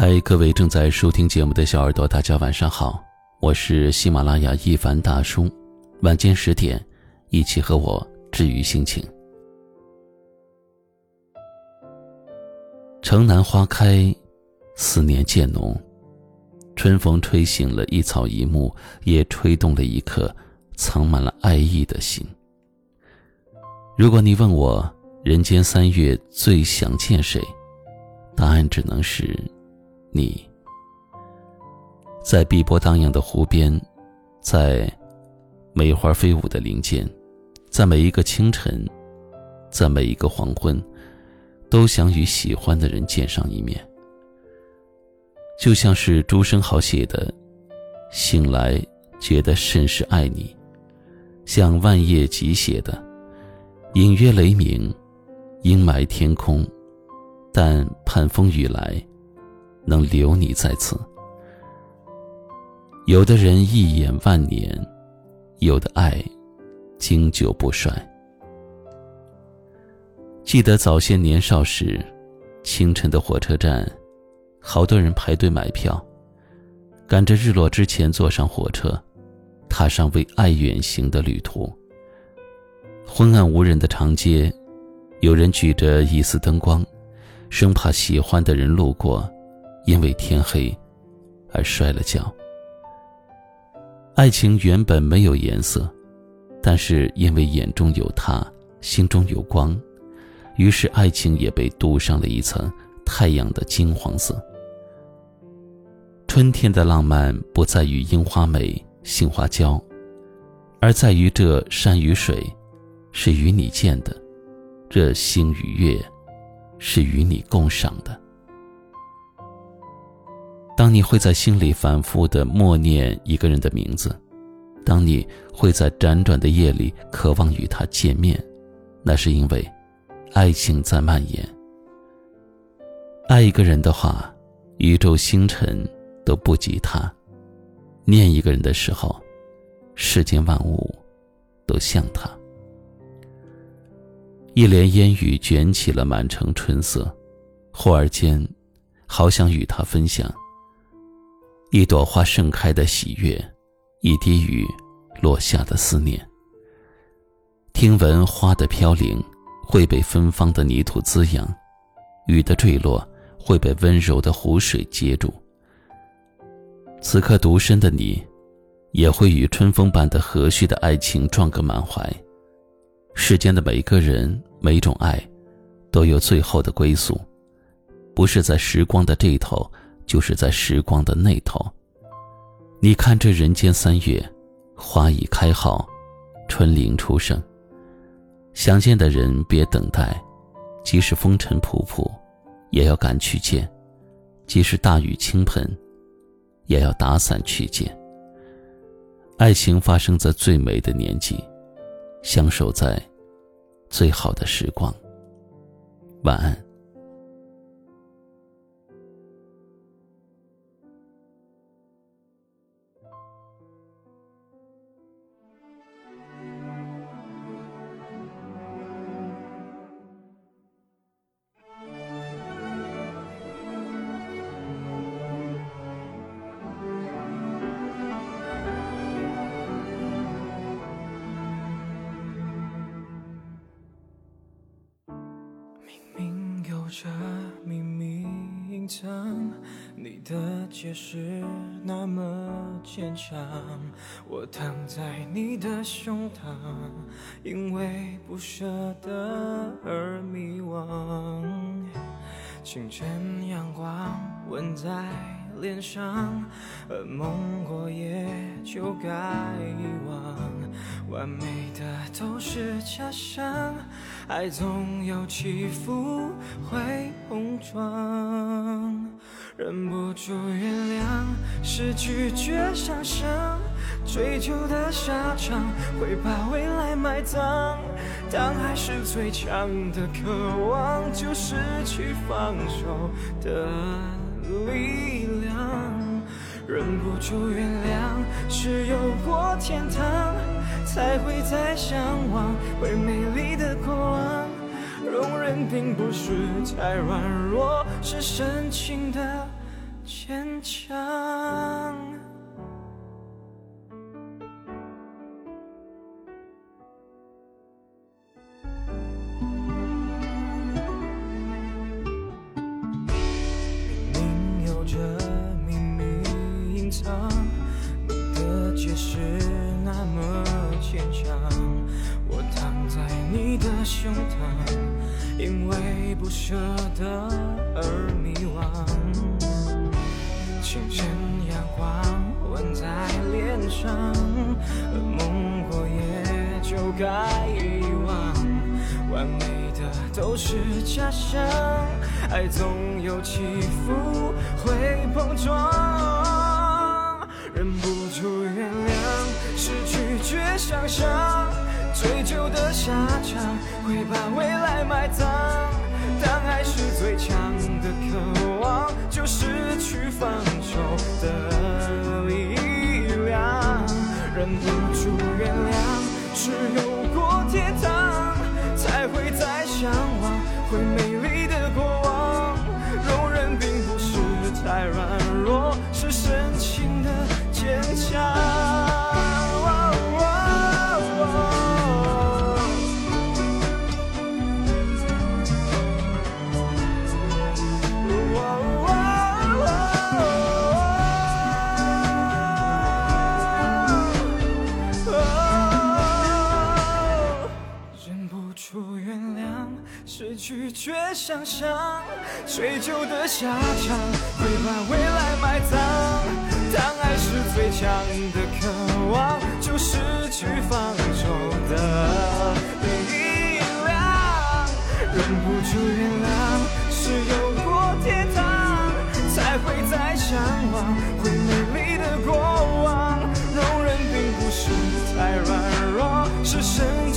嗨，各位正在收听节目的小耳朵，大家晚上好，我是喜马拉雅一凡大叔。晚间十点，一起和我治愈心情。城南花开，思念渐浓。春风吹醒了一草一木，也吹动了一颗藏满了爱意的心。如果你问我人间三月最想见谁，答案只能是。你，在碧波荡漾的湖边，在梅花飞舞的林间，在每一个清晨，在每一个黄昏，都想与喜欢的人见上一面。就像是朱生豪写的：“醒来觉得甚是爱你。”像万叶集写的：“隐约雷鸣，阴霾天空，但盼风雨来。”能留你在此。有的人一眼万年，有的爱经久不衰。记得早些年少时，清晨的火车站，好多人排队买票，赶着日落之前坐上火车，踏上为爱远行的旅途。昏暗无人的长街，有人举着一丝灯光，生怕喜欢的人路过。因为天黑，而摔了跤。爱情原本没有颜色，但是因为眼中有他，心中有光，于是爱情也被镀上了一层太阳的金黄色。春天的浪漫不在于樱花美、杏花娇，而在于这山与水，是与你见的；这星与月，是与你共赏的。当你会在心里反复的默念一个人的名字，当你会在辗转的夜里渴望与他见面，那是因为爱情在蔓延。爱一个人的话，宇宙星辰都不及他；念一个人的时候，世间万物都像他。一帘烟雨卷起了满城春色，忽而间，好想与他分享。一朵花盛开的喜悦，一滴雨落下的思念。听闻花的飘零会被芬芳的泥土滋养，雨的坠落会被温柔的湖水接住。此刻独身的你，也会与春风般的和煦的爱情撞个满怀。世间的每个人，每种爱，都有最后的归宿，不是在时光的这头。就是在时光的那头。你看这人间三月，花已开好，春灵初盛。想见的人别等待，即使风尘仆仆，也要赶去见；即使大雨倾盆，也要打伞去见。爱情发生在最美的年纪，相守在最好的时光。晚安。着秘密隐藏，你的解释那么坚强，我躺在你的胸膛，因为不舍得而迷惘。清晨阳光吻在脸上，噩梦过夜就该遗忘，完美的都是假象。爱总有起伏，会碰撞，忍不住原谅，是拒绝想象，追求的下场会把未来埋葬。当爱是最强的渴望，就失去放手的力量。忍不住原谅，是有过天堂，才会再向往会美丽的过往。容忍并不是太软弱，是深情的坚强。明明有着秘密隐藏，你的解释坚强。我躺在你的胸膛，因为不舍得而迷惘。清晨阳光吻在脸上，梦过也就该遗忘。完美的都是假象，爱总有起伏，会碰撞。会把未来埋葬。却想象追求的下场会把未来埋葬，当爱是最强的渴望，就失去放手的力量。忍不住原谅，是有过天堂才会再向往，会美丽的过往。容忍并不是太软弱，是深。